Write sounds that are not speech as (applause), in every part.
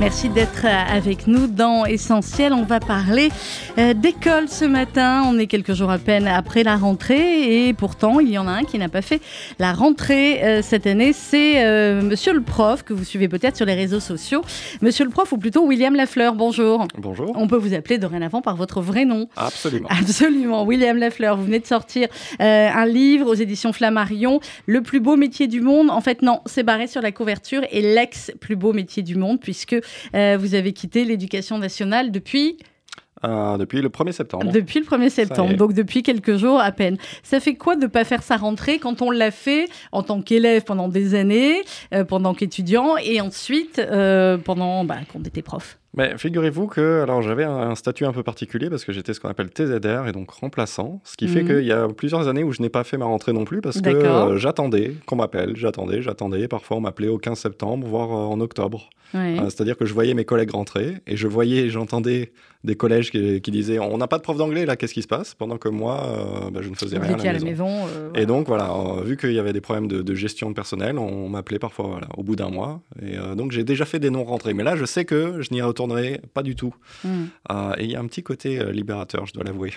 Merci d'être avec nous dans Essentiel. On va parler euh, d'école ce matin. On est quelques jours à peine après la rentrée et pourtant il y en a un qui n'a pas fait la rentrée euh, cette année. C'est euh, Monsieur le prof que vous suivez peut-être sur les réseaux sociaux. Monsieur le prof ou plutôt William Lafleur. Bonjour. Bonjour. On peut vous appeler dorénavant par votre vrai nom. Absolument. Absolument. William Lafleur, vous venez de sortir un livre aux éditions Flammarion, Le plus beau métier du monde. En fait non, c'est barré sur la couverture et l'ex plus beau métier du monde puisque euh, vous avez quitté l'éducation nationale depuis euh, depuis le 1er septembre. Depuis le 1er septembre, donc depuis quelques jours à peine. Ça fait quoi de ne pas faire sa rentrée quand on l'a fait en tant qu'élève pendant des années, euh, pendant qu'étudiant, et ensuite pendant bah, qu'on était prof? Mais figurez-vous que alors j'avais un, statut un peu particulier parce que j'étais ce qu'on appelle TZR et donc remplaçant, ce qui fait mhm. qu'il y a plusieurs années où je n'ai pas fait ma rentrée non plus parce que euh, j'attendais qu'on m'appelle, j'attendais, j'attendais. Parfois on m'appelait au 15 septembre, voire euh, en octobre. Euh, c'est-à-dire que je voyais mes collègues rentrer et je voyais, j'entendais des collèges qui, disaient on n'a pas de prof d'anglais là, qu'est-ce qui se passe? Pendant que moi, bah, je ne faisais rien à la maison. Et donc voilà, vu qu'il y avait des problèmes de, gestion personnelle, on m'appelait parfois voilà, au bout d'un mois. Et donc j'ai déjà fait des non-rentrées, mais là je sais que je n'y retourne pas du tout. Hmm. Euh, et il y a un petit côté euh, libérateur, je dois l'avouer.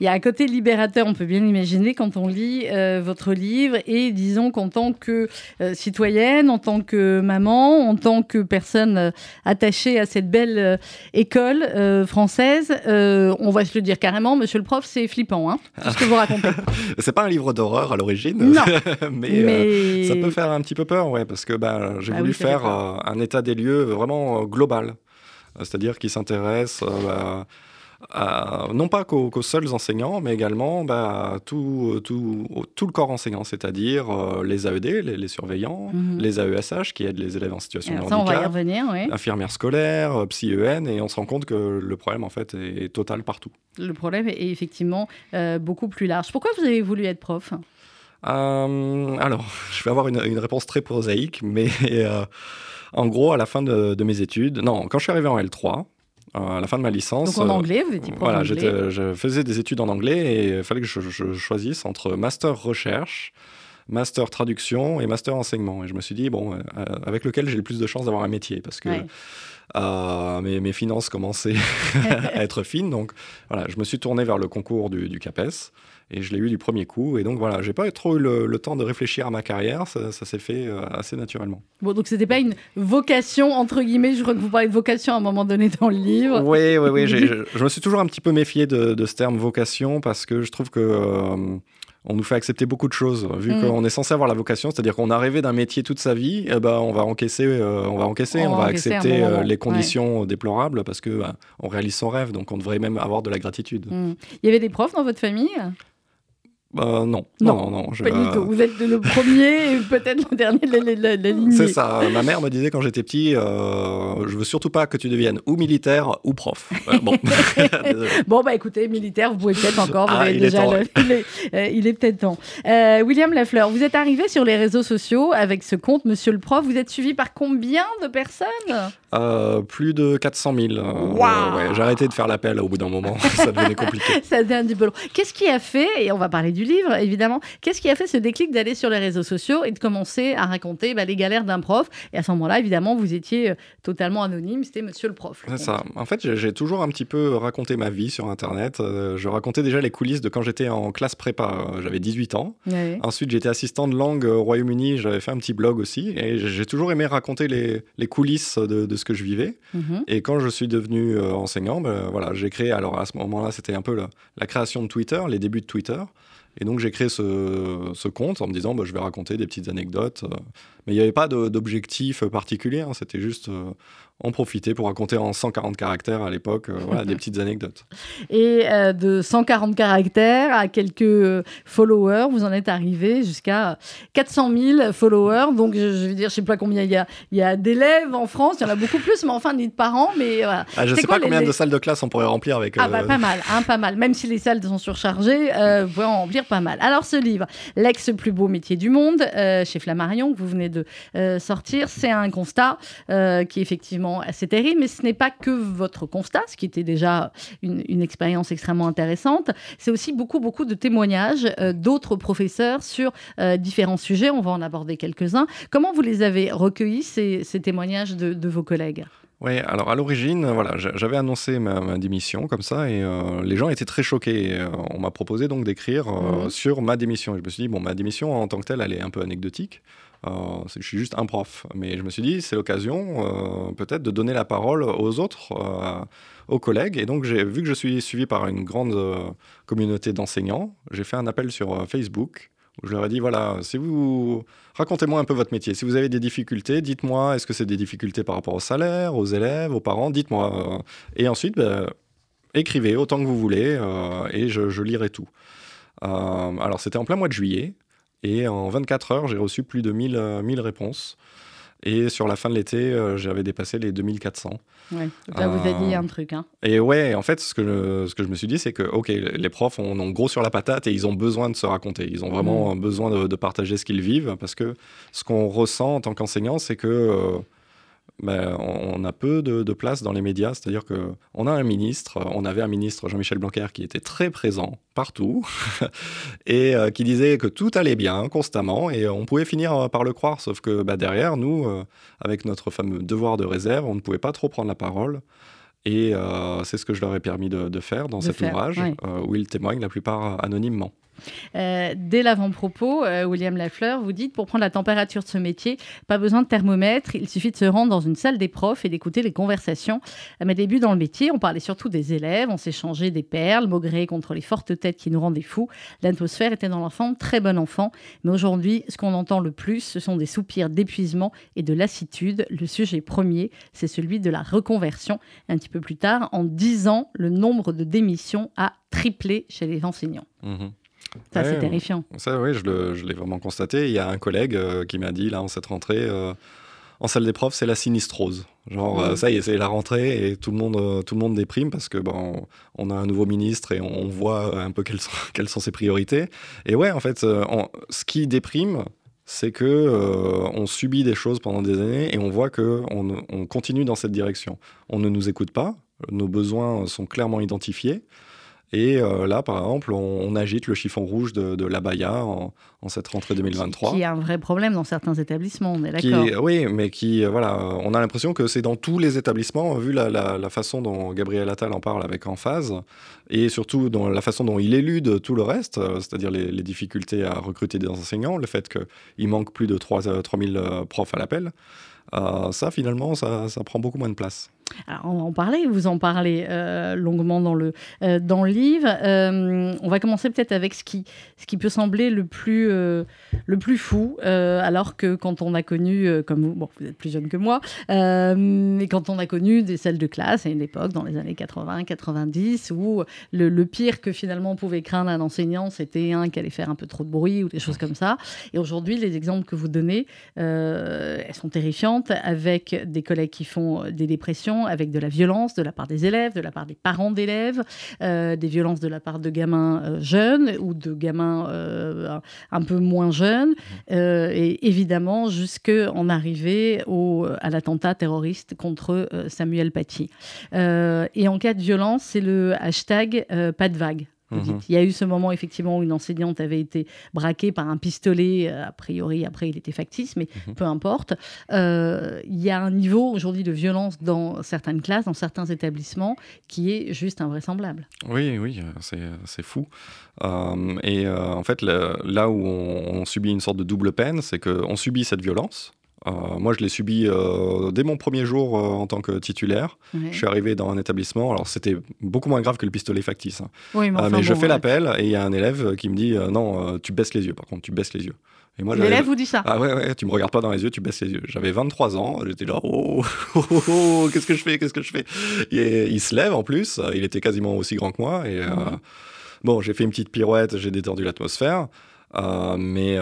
Il y a un côté libérateur, on peut bien l'imaginer, quand on lit euh, votre livre. Et disons qu'en tant que citoyenne, en tant que maman, en tant que personne attachée à cette belle école française, on va se le dire carrément, monsieur le prof, c'est flippant, hein, tout ce que vous racontez. (laughs) c'est pas un livre d'horreur à l'origine, (laughs) mais, ça peut faire un petit peu peur, ouais, parce que bah, j'ai ah voulu faire un état des lieux vraiment global. Euh, c'est-à-dire qui s'intéresse euh, non pas qu'aux seuls enseignants, mais également bah, tout, tout, tout, le corps enseignant, c'est-à-dire euh, les AED, les, surveillants, mhm. les AESH qui aident les élèves en situation de handicap, on va y revenir, oui. infirmières scolaires, psy-EN, et on se rend compte que le problème en fait est, total partout. Le problème est effectivement beaucoup plus large. Pourquoi vous avez voulu être prof? Alors, (laughs) je vais avoir une, une, réponse très prosaïque, mais (laughs) en gros, à la fin de, mes études, non, quand je suis arrivé en L3, euh, à la fin de ma licence. Donc en anglais, vous étiez Voilà, je faisais des études en anglais et il fallait que je, choisisse entre master recherche, master traduction et master enseignement. Et je me suis dit, bon, euh, avec lequel j'ai le plus de chances d'avoir un métier parce que euh, mes, finances commençaient (laughs) à être fines. Donc voilà, je me suis tourné vers le concours du, du CAPES et je l'ai eu du premier coup. Et donc voilà, j'ai pas trop eu le, temps de réfléchir à ma carrière, ça, s'est fait euh, assez naturellement. Bon, donc c'était pas une vocation, entre guillemets, je crois que vous parlez de vocation à un moment donné dans le livre. Oui, oui, oui, (laughs) je, je, me suis toujours un petit peu méfié de, ce terme vocation parce que je trouve que. Euh, on nous fait accepter beaucoup de choses, vu mm. qu'on est censé avoir la vocation, c'est-à-dire qu'on a rêvé d'un métier toute sa vie, eh ben on va encaisser, euh, on va encaisser, on, va, accepter les conditions déplorables parce que bah, on réalise son rêve, donc on devrait même avoir de la gratitude. Mm. Il y avait des profs dans votre famille? Bah, non. non, non, pas du tout. Vous êtes le premier et peut-être le dernier de la, ligne. C'est ça. Ma mère me disait quand j'étais petit, euh, je veux surtout pas que tu deviennes ou militaire ou prof. Euh, bon. (laughs) (laughs) bon, bah écoutez, militaire, vous pouvez peut-être encore. Ah, il, est euh, il, est peut-être temps. Euh, William Lafleur, vous êtes arrivé sur les réseaux sociaux avec ce compte Monsieur le Prof. Vous êtes suivi par combien de personnes? Plus de 400 000. Ouais, J'ai arrêté de faire l'appel au bout d'un moment. (laughs) ça devenait compliqué. ça petit peu long. Qu'est-ce qui a fait, et on va parler du livre, évidemment. Qu'est-ce qui a fait ce déclic d'aller sur les réseaux sociaux et de commencer à raconter bah, les galères d'un prof? Et à ce moment-là, évidemment, vous étiez euh, totalement anonyme, c'était Monsieur le prof. C'est ça. En fait, j'ai toujours un petit peu raconté ma vie sur Internet. Euh, je racontais déjà les coulisses de quand j'étais en classe prépa. J'avais 18 ans. Ensuite, j'étais assistant de langue au Royaume-Uni. J'avais fait un petit blog aussi. Et j'ai toujours aimé raconter les, les coulisses de, ce que je vivais. Mhm. Et quand je suis devenu euh, enseignant, ben, voilà, j'ai créé, alors à ce moment-là, c'était un peu la, la, création de Twitter, les débuts de Twitter. Et donc j'ai créé ce, compte en me disant bah, je vais raconter des petites anecdotes. Euh. Mais il n'y avait pas d'objectif particulier, hein. c'était juste euh, en profiter pour raconter en 140 caractères à l'époque euh, voilà, des (laughs) petites anecdotes. Et de 140 caractères à quelques followers, vous en êtes arrivé jusqu'à 400 000 followers. Donc je, veux dire, je ne sais pas combien il y a, il y a d'élèves en France, il y en a beaucoup plus, mais enfin, ni de parents. Mais, voilà. Ah, je ne sais pas combien de salles de classe on pourrait remplir avec... Ah bah pas mal, hein, pas mal. Même si les salles sont surchargées, vous pouvez en remplir pas mal. Alors ce livre, L'ex plus beau métier du monde, chez Flammarion, que vous venez de sortir, c'est un constat qui est effectivement assez terrible, mais ce n'est pas que votre constat, ce qui était déjà une, une expérience extrêmement intéressante, c'est aussi beaucoup, beaucoup de témoignages d'autres professeurs sur différents sujets. On va en aborder quelques-uns. Comment vous les avez recueillis, ces, témoignages de, vos collègues? Oui, alors à l'origine, voilà, j'avais annoncé ma, démission comme ça et euh, les gens étaient très choqués. Euh, on m'a proposé donc d'écrire euh, mhm. sur ma démission. Et je me suis dit, bon, ma démission en tant que telle, elle est un peu anecdotique. Je suis juste un prof. Mais je me suis dit, c'est l'occasion peut-être de donner la parole aux autres, aux collègues. Et donc, vu que je suis suivi par une grande communauté d'enseignants, j'ai fait un appel sur Facebook je leur ai dit voilà, si vous racontez-moi un peu votre métier. Si vous avez des difficultés, dites-moi. Est-ce que c'est des difficultés par rapport au salaire, aux élèves, aux parents Dites-moi. Et ensuite, ben, écrivez autant que vous voulez euh, et je, lirai tout. Euh, alors, c'était en plein mois de juillet et en 24 heures, j'ai reçu plus de 1000, 1000 réponses. Et sur la fin de l'été, euh, j'avais dépassé les 2400. Ouais. là, vous avez dit un truc. Hein. Et ouais, en fait, ce que je, ce que je me suis dit, c'est que, OK, les profs ont, gros sur la patate et ils ont besoin de se raconter. Ils ont vraiment mmh. besoin de, partager ce qu'ils vivent parce que ce qu'on ressent en tant qu'enseignant, c'est que. Euh, ben, on a peu de, place dans les médias. C'est-à-dire qu'on a un ministre, on avait un ministre, Jean-Michel Blanquer, qui était très présent partout (laughs) et euh, qui disait que tout allait bien constamment et on pouvait finir par le croire. Sauf que ben, derrière, nous, euh, avec notre fameux devoir de réserve, on ne pouvait pas trop prendre la parole. Et euh, c'est ce que je leur ai permis de, faire dans cet ouvrage, où ils témoignent la plupart anonymement. Euh, dès l'avant-propos, euh, William Lafleur, vous dites pour prendre la température de ce métier, pas besoin de thermomètre, il suffit de se rendre dans une salle des profs et d'écouter les conversations. À mes débuts dans le métier, on parlait surtout des élèves, on s'échangeait des perles, maugré contre les fortes têtes qui nous rendaient fous. L'atmosphère était dans l'enfant, très bon enfant. Mais aujourd'hui, ce qu'on entend le plus, ce sont des soupirs d'épuisement et de lassitude. Le sujet premier, c'est celui de la reconversion. Un petit peu plus tard, en 10 ans, le nombre de démissions a triplé chez les enseignants. Mmh ça, c'est terrifiant. Ça, oui, je l'ai vraiment constaté. Il y a un collègue euh, qui m'a dit, là, en cette rentrée, euh, en salle des profs, c'est la sinistrose. Genre, euh, ça y est, c'est la rentrée et tout le, monde, tout le monde déprime parce que bon, on a un nouveau ministre et on, voit un peu quelles sont, (laughs) quelles sont, ses priorités. Et ouais, en fait, ce qui déprime, c'est que on subit des choses pendant des années et on voit que on, on continue dans cette direction. On ne nous écoute pas, nos besoins sont clairement identifiés. Et euh, là, par exemple, on, agite le chiffon rouge de, de l'abaya en, en, cette rentrée 2023. Qui, est un vrai problème dans certains établissements, on est d'accord. Oui, mais qui, euh, voilà, on a l'impression que c'est dans tous les établissements, vu la, la, façon dont Gabriel Attal en parle avec emphase, et surtout dans la façon dont il élude tout le reste, euh, c'est-à-dire les, les, difficultés à recruter des enseignants, le fait qu'il manque plus de 3, 3000 profs à l'appel. ça, finalement, ça, ça prend beaucoup moins de place. On va en parler, vous en parlez euh, longuement dans le, euh, dans le livre. Euh, on va commencer peut-être avec ce qui, ce qui peut sembler le plus, le plus fou, alors que quand on a connu, comme vous, bon, vous êtes plus jeune que moi, mais quand on a connu des salles de classe à une époque, dans les années 80-90, où le, pire que finalement on pouvait craindre un enseignant, c'était un qui allait faire un peu trop de bruit ou des choses comme ça. Et aujourd'hui, les exemples que vous donnez, elles sont terrifiantes, avec des collègues qui font des dépressions avec de la violence de la part des élèves, de la part des parents d'élèves, euh, des violences de la part de gamins euh, jeunes ou de gamins euh, un peu moins jeunes, mmh. et évidemment jusqu'en arriver au, à l'attentat terroriste contre Samuel Paty. et en cas de violence, c'est le hashtag pas de vague. Mhm. Il y a eu ce moment effectivement où une enseignante avait été braquée par un pistolet, euh, a priori après il était factice, mais mhm. peu importe. Euh, il y a un niveau aujourd'hui de violence dans certaines classes, dans certains établissements, qui est juste invraisemblable. Oui, oui, euh, c'est fou. et en fait, là où on, on, subit une sorte de double peine, c'est qu'on subit cette violence, euh, moi, je l'ai subi euh, dès mon premier jour euh, en tant que titulaire. Je suis arrivé dans un établissement. Alors, c'était beaucoup moins grave que le pistolet factice. Hein. mais, je fais l'appel et il y a un élève qui me dit Non, tu baisses les yeux, par contre, tu baisses les yeux. L'élève vous dit ça Ah ouais, ouais, tu me regardes pas dans les yeux, tu baisses les yeux. J'avais 23 ans, j'étais là, oh, (laughs) oh, oh, oh, qu'est-ce que je fais, qu'est-ce que je fais? Et, Il se lève en plus, il était quasiment aussi grand que moi. Et bon, j'ai fait une petite pirouette, j'ai détendu l'atmosphère. mais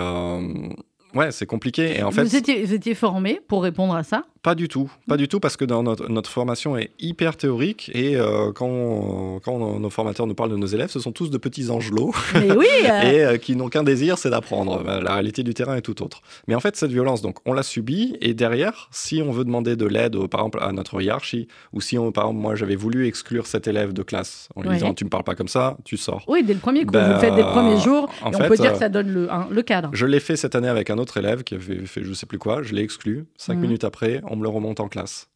Ouais, c'est compliqué. Et en fait, vous étiez, vous étiez formé pour répondre à ça Pas du tout, pas du tout, parce que dans notre, notre formation est hyper théorique et euh, quand, quand nos formateurs nous parlent de nos élèves, ce sont tous de petits angelots oui, (laughs) euh. et euh, qui n'ont qu'un désir, c'est d'apprendre. La réalité du terrain est tout autre. Mais en fait, cette violence, donc, on l'a subie et derrière, si on veut demander de l'aide, par exemple, à notre hiérarchie, ou si, on, par exemple, moi, j'avais voulu exclure cet élève de classe en lui disant tu me parles pas comme ça, tu sors. Oui, dès le premier coup, vous le faites dès le premier jour, et on peut dire que ça donne le, le cadre. Je l'ai fait cette année avec un autre élève qui avait fait je sais plus quoi, je l'ai exclu. Cinq mmh. minutes après, on me le remonte en classe.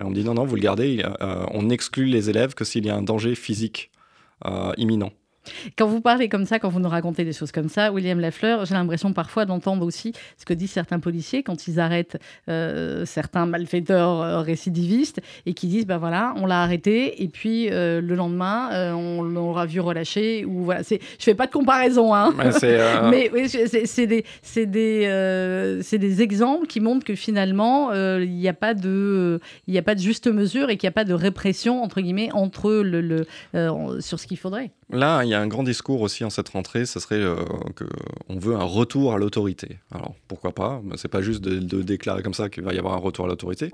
Et on me dit non, non, vous le gardez, euh, on exclut les élèves que s'il y a un danger physique euh, imminent. Quand vous parlez comme ça, quand vous nous racontez des choses comme ça, William Lafleur, j'ai l'impression parfois d'entendre aussi ce que disent certains policiers quand ils arrêtent euh, certains malfaiteurs euh, récidivistes et qui disent ben voilà, on l'a arrêté et puis euh, le lendemain, on l'aura vu relâché. Ou voilà, c'est, je fais pas de comparaison, hein. (laughs) mais oui, c'est des, c'est des, c'est des exemples qui montrent que finalement, il n'y a pas de, il a pas de juste mesure et qu'il n'y a pas de répression entre guillemets entre le, le sur ce qu'il faudrait. Là, il y a un grand discours aussi en cette rentrée, ce serait euh, qu'on veut un retour à l'autorité. Alors pourquoi pas? C'est pas juste de, déclarer comme ça qu'il va y avoir un retour à l'autorité.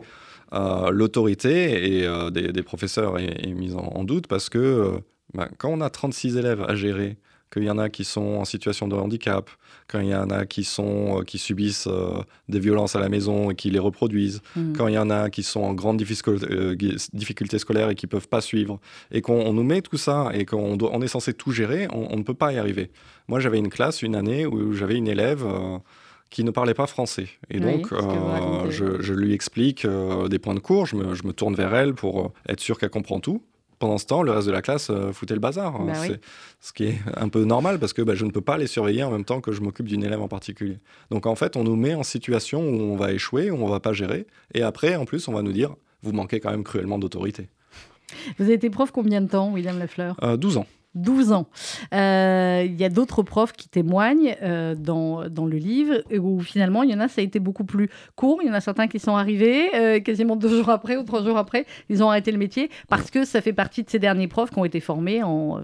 Euh, l'autorité euh, des, professeurs est, mise en, doute parce que ben, quand on a 36 élèves à gérer qu'il y en a qui sont en situation de handicap, quand il y en a qui, sont, euh, qui subissent euh, des violences à la maison et qui les reproduisent, mm. quand il y en a qui sont en grande difficulté, euh, difficulté scolaire et qui ne peuvent pas suivre, et qu'on nous met tout ça et qu'on on est censé tout gérer, on, ne peut pas y arriver. Moi, j'avais une classe, une année, où j'avais une élève qui ne parlait pas français. Et donc, je, je, lui explique des points de cours, je me, je me, tourne vers elle pour être sûr qu'elle comprend tout pendant ce temps, le reste de la classe euh, foutait le bazar. Bah c'est ce qui est un peu normal parce que bah, je ne peux pas les surveiller en même temps que je m'occupe d'une élève en particulier. Donc en fait, on nous met en situation où on va échouer, où on va pas gérer. Et après, en plus, on va nous dire, vous manquez quand même cruellement d'autorité. Vous avez été prof combien de temps, William Lafleur? Euh, 12 ans. 12 ans. Euh, il y a d'autres profs qui témoignent euh, dans, dans, le livre où finalement, il y en a, ça a été beaucoup plus court. Il y en a certains qui sont arrivés euh, quasiment deux jours après ou trois jours après, ils ont arrêté le métier parce que ça fait partie de ces derniers profs qui ont été formés en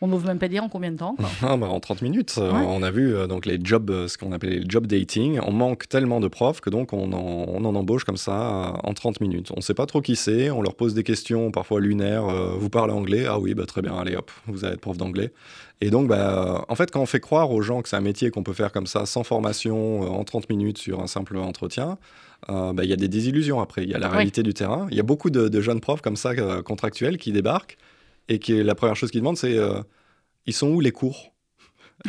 on n'ose même pas dire en combien de temps? Bah, En 30 minutes. On a vu donc les jobs, ce qu'on appelle les job dating. On manque tellement de profs que donc on en, embauche comme ça en 30 minutes. On ne sait pas trop qui c'est. On leur pose des questions parfois lunaires. vous parlez anglais? Ah oui, bah, très bien. Allez hop, vous allez être prof d'anglais. Et donc, bah, en fait, quand on fait croire aux gens que c'est un métier qu'on peut faire comme ça, sans formation, en 30 minutes sur un simple entretien, bah, il y a des désillusions après. Il y a la réalité du terrain. Il y a beaucoup de, jeunes profs comme ça, contractuels, qui débarquent et qui la première chose qu'ils demandent, c'est euh, ils sont où les cours?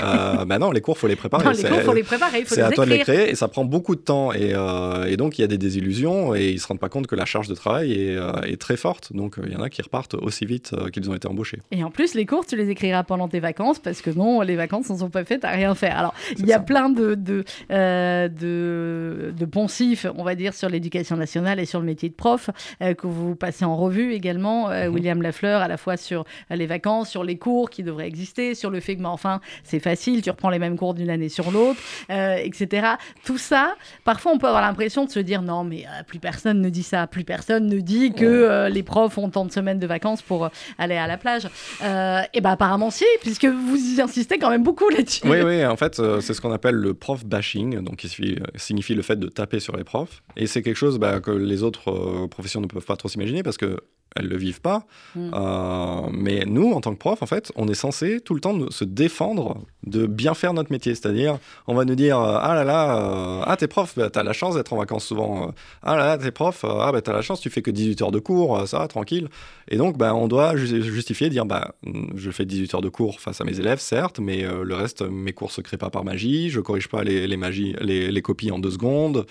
Euh, bah non, les cours, faut les préparer. les cours, faut les préparer. C'est à toi de les créer et ça prend beaucoup de temps. Et, euh, et donc, il y a des désillusions et ils se rendent pas compte que la charge de travail est, euh, est très forte. Donc, il y en a qui repartent aussi vite qu'ils ont été embauchés. Et en plus, les cours, tu les écriras pendant tes vacances parce que non, les vacances ne sont pas faites à rien faire. Alors, il y a plein de, de, de, de, poncifs, on va dire, sur l'éducation nationale et sur le métier de prof que vous passez en revue également, mhm. William Lafleur, à la fois sur les vacances, sur les cours qui devraient exister, sur le fait que, mais enfin, c'est facile, tu reprends les mêmes cours d'une année sur l'autre, euh, etc. Tout ça, parfois on peut avoir l'impression de se dire non, mais euh, plus personne ne dit ça, plus personne ne dit que euh, les profs ont tant de semaines de vacances pour aller à la plage. et ben apparemment si, puisque vous y insistez quand même beaucoup là-dessus. Oui, oui, en fait, c'est ce qu'on appelle le prof bashing, donc qui signifie le fait de taper sur les profs. Et c'est quelque chose bah, que les autres professions ne peuvent pas trop s'imaginer parce que elles le vivent pas. Mm. Euh, mais nous, en tant que prof, en fait, on est censé tout le temps se défendre de bien faire notre métier. C'est-à-dire, on va nous dire euh, Ah là là, euh, ah t'es prof, bah, t'as la chance d'être en vacances souvent. ah là là, t'es prof, ah bah t'as la chance, tu fais que 18 heures de cours, ça, tranquille. Et donc, bah, on doit justifier, dire Bah, je fais 18 heures de cours face à mes élèves, certes, mais le reste, mes cours se créent pas par magie, je corrige pas les, les, magies, les, les copies en deux secondes.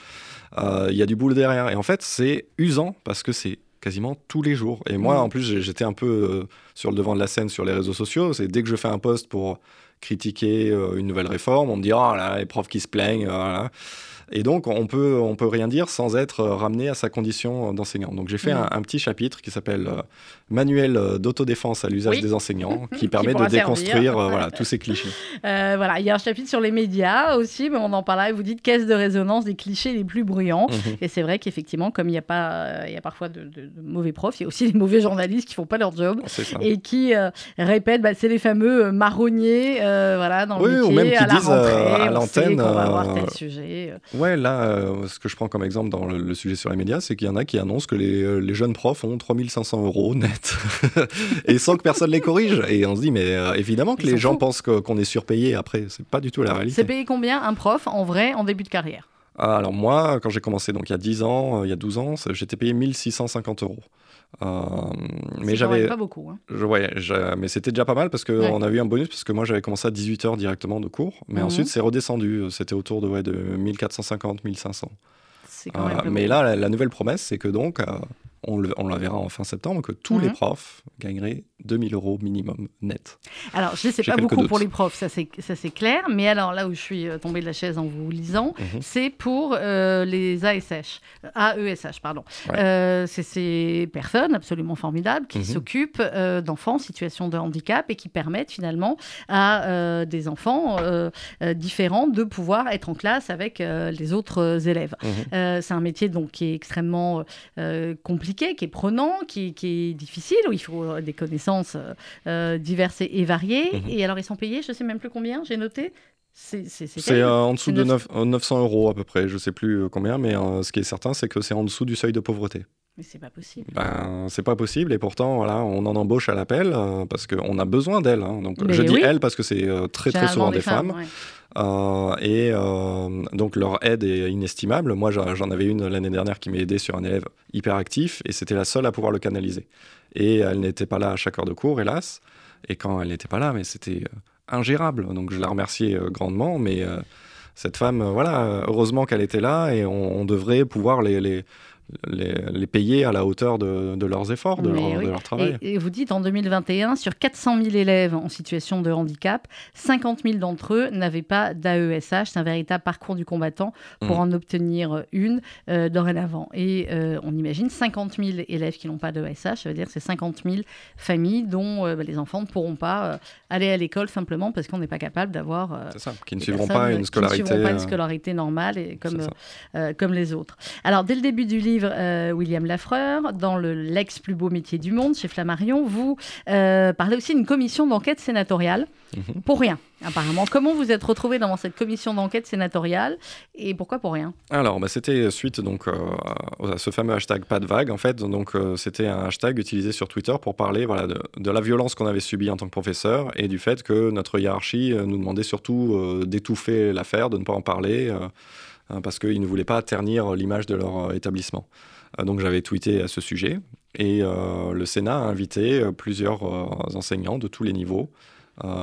Il y a du boulot derrière. Et en fait, c'est usant parce que c'est quasiment tous les jours. Et moi, mm. en plus, j'étais un peu euh, sur le devant de la scène sur les réseaux sociaux. C'est dès que je fais un post pour critiquer euh, une nouvelle réforme, on me dit oh là, les profs qui se plaignent. Voilà. Et donc, on peut, on peut rien dire sans être euh, ramené à sa condition d'enseignant. Donc, j'ai fait un, petit chapitre qui s'appelle euh, Manuel euh, d'autodéfense à l'usage des enseignants, (laughs) qui permet de déconstruire voilà, (laughs) tous ces clichés. voilà, il y a un chapitre sur les médias aussi, mais on en parle là, vous dites caisse de résonance des clichés les plus bruyants. Mhm. Et c'est vrai qu'effectivement, comme il y, a pas, il y a parfois de, mauvais profs, il y a aussi (laughs) des mauvais journalistes qui font pas leur job et qui répètent, bah, c'est les fameux marronniers voilà, dans le métier, ou même qui à disent la rentrée, à l'antenne. On va avoir tel sujet. ouais, là, ce que je prends comme exemple dans le, sujet sur les médias, c'est qu'il y en a qui annoncent que les, les jeunes profs ont 3500 euros net (laughs) et sans que personne les corrige. Et on se dit, mais évidemment que les gens pensent qu'on est surpayé après. C'est pas du tout la réalité. C'est payé combien un prof en vrai en début de carrière? Ah, alors moi, quand j'ai commencé, donc il y a 10 ans, euh, il y a 12 ans, j'étais payé 1650 euros. Euh, mais j'avais pas beaucoup. Hein. Je, mais c'était déjà pas mal parce qu'on a eu un bonus parce que moi j'avais commencé à 18h directement de cours, mais mhm. ensuite c'est redescendu. C'était autour de, ouais, de 1450, 1500. Quand même euh, mais là, la, la, nouvelle promesse, c'est que donc, on, le, on la verra en fin septembre, que tous les mhm. profs gagneraient 2000 euros minimum net. Alors, je ne sais pas beaucoup pour les profs, ça c'est clair, mais alors là où je suis euh, tombée de la chaise en vous lisant, mhm. c'est pour euh, les ASH, AESH, pardon. Euh, c'est ces personnes absolument formidables qui mhm. s'occupent d'enfants en situation de handicap et qui permettent finalement à des enfants différents de pouvoir être en classe avec les autres élèves. c'est un métier donc qui est extrêmement compliqué qui est prenant, qui, est difficile, où il faut des connaissances euh, diverses et, variées. Mhm. Et alors, ils sont payés, je ne sais même plus combien, j'ai noté. C'est euh, en dessous de 900 euros à peu près, je ne sais plus euh, combien, mais ce qui est certain, c'est que c'est en dessous du seuil de pauvreté. Mais c'est pas possible. Ben, c'est pas possible et pourtant voilà, on en embauche à l'appel parce qu'on a besoin d'elles. Hein. Donc je dis elles parce que c'est très très souvent des, femmes. Euh, et euh, donc leur aide est inestimable. Moi, j'en avais une l'année dernière qui m'a aidé sur un élève hyper actif et c'était la seule à pouvoir le canaliser. Et elle n'était pas là à chaque heure de cours, hélas. Et quand elle n'était pas là, mais c'était euh, ingérable. Donc je la remerciais grandement, mais cette femme, voilà, heureusement qu'elle était là et on, devrait pouvoir les, les les, payer à la hauteur de, leurs efforts, de leur, travail. Et, vous dites en 2021, sur 400 000 élèves en situation de handicap, 50 000 d'entre eux n'avaient pas d'AESH. C'est un véritable parcours du combattant pour mmh. en obtenir une euh, dorénavant. Et euh, on imagine 50 000 élèves qui n'ont pas d'AESH, ça veut dire que c'est 50 000 familles dont euh, bah, les enfants ne pourront pas aller à l'école simplement parce qu'on n'est pas capable d'avoir. c'est ça, qui ne suivront pas une scolarité. Qui ne suivront pas une scolarité normale et comme, comme les autres. Alors, dès le début du livre, euh, William Lafreur, dans le L'ex plus beau métier du monde, chez Flammarion, vous euh, parlez aussi d'une commission d'enquête sénatoriale. Mhm. Pour rien, apparemment. Comment vous êtes retrouvé dans cette commission d'enquête sénatoriale et pourquoi pour rien? Alors, bah, c'était suite donc, euh, à ce fameux hashtag pas de vague. En fait, donc c'était un hashtag utilisé sur Twitter pour parler voilà, de, la violence qu'on avait subie en tant que professeur et du fait que notre hiérarchie nous demandait surtout d'étouffer l'affaire, de ne pas en parler. Hein, parce qu'ils ne voulaient pas ternir l'image de leur euh, établissement. Euh, donc j'avais tweeté à ce sujet et euh, le Sénat a invité plusieurs enseignants de tous les niveaux